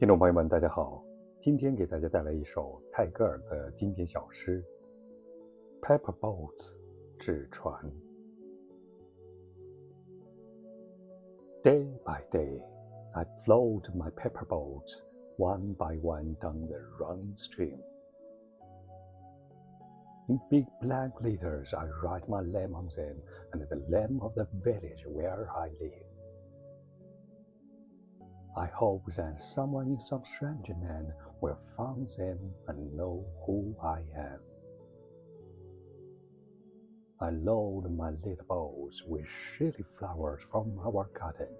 听众朋友们，大家好，今天给大家带来一首泰戈尔的经典小诗《Paper Boats》纸船。Day by day, I float my pepper boats one by one down the running stream. In big black letters, I write my name on them and the name of the village where I live. I hope that someone in some strange land will find them and know who I am. I load my little bowls with shady flowers from our garden,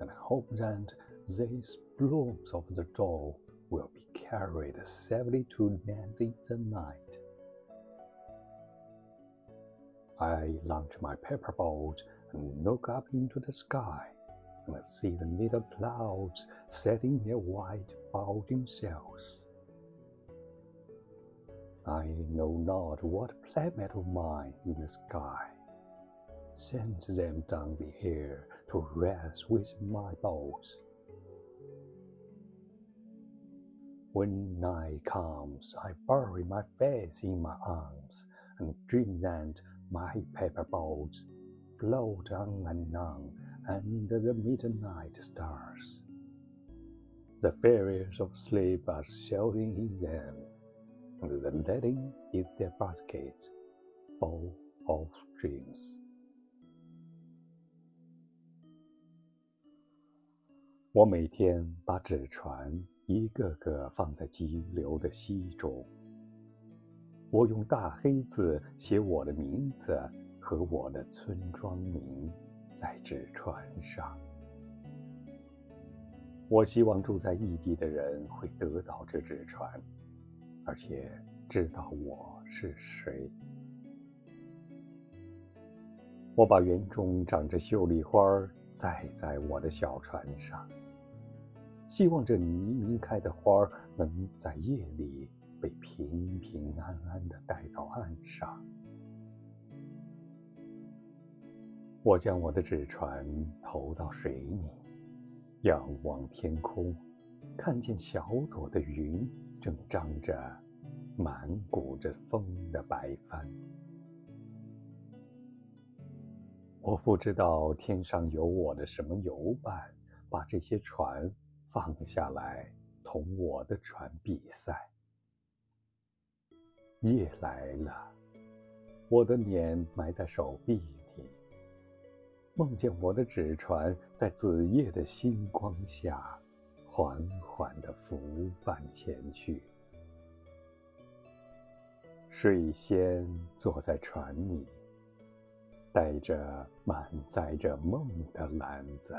and hope that these blooms of the door will be carried safely to land in the night. I launch my paper boat and look up into the sky and see the little clouds setting their white bulging sails. I know not what planet of mine in the sky sends them down the air to rest with my boats. When night comes, I bury my face in my arms and dream that my paper boats float on and on under the midnight stars. The fairies of sleep are sheltering in them, and the letting is their baskets full of dreams. 我每天把纸船一个个放在急流的溪中。我用大黑字写我的名字和我的村庄名。 在纸船上，我希望住在异地的人会得到这纸船，而且知道我是谁。我把园中长着秀丽花儿栽在我的小船上，希望这黎明开的花能在夜里被平平安安的带到岸上。我将我的纸船投到水里，仰望天空，看见小朵的云正张着，满鼓着风的白帆。我不知道天上有我的什么游伴，把这些船放下来同我的船比赛。夜来了，我的脸埋在手臂。梦见我的纸船在子夜的星光下，缓缓地浮泛前去。睡仙坐在船里，带着满载着梦的篮子。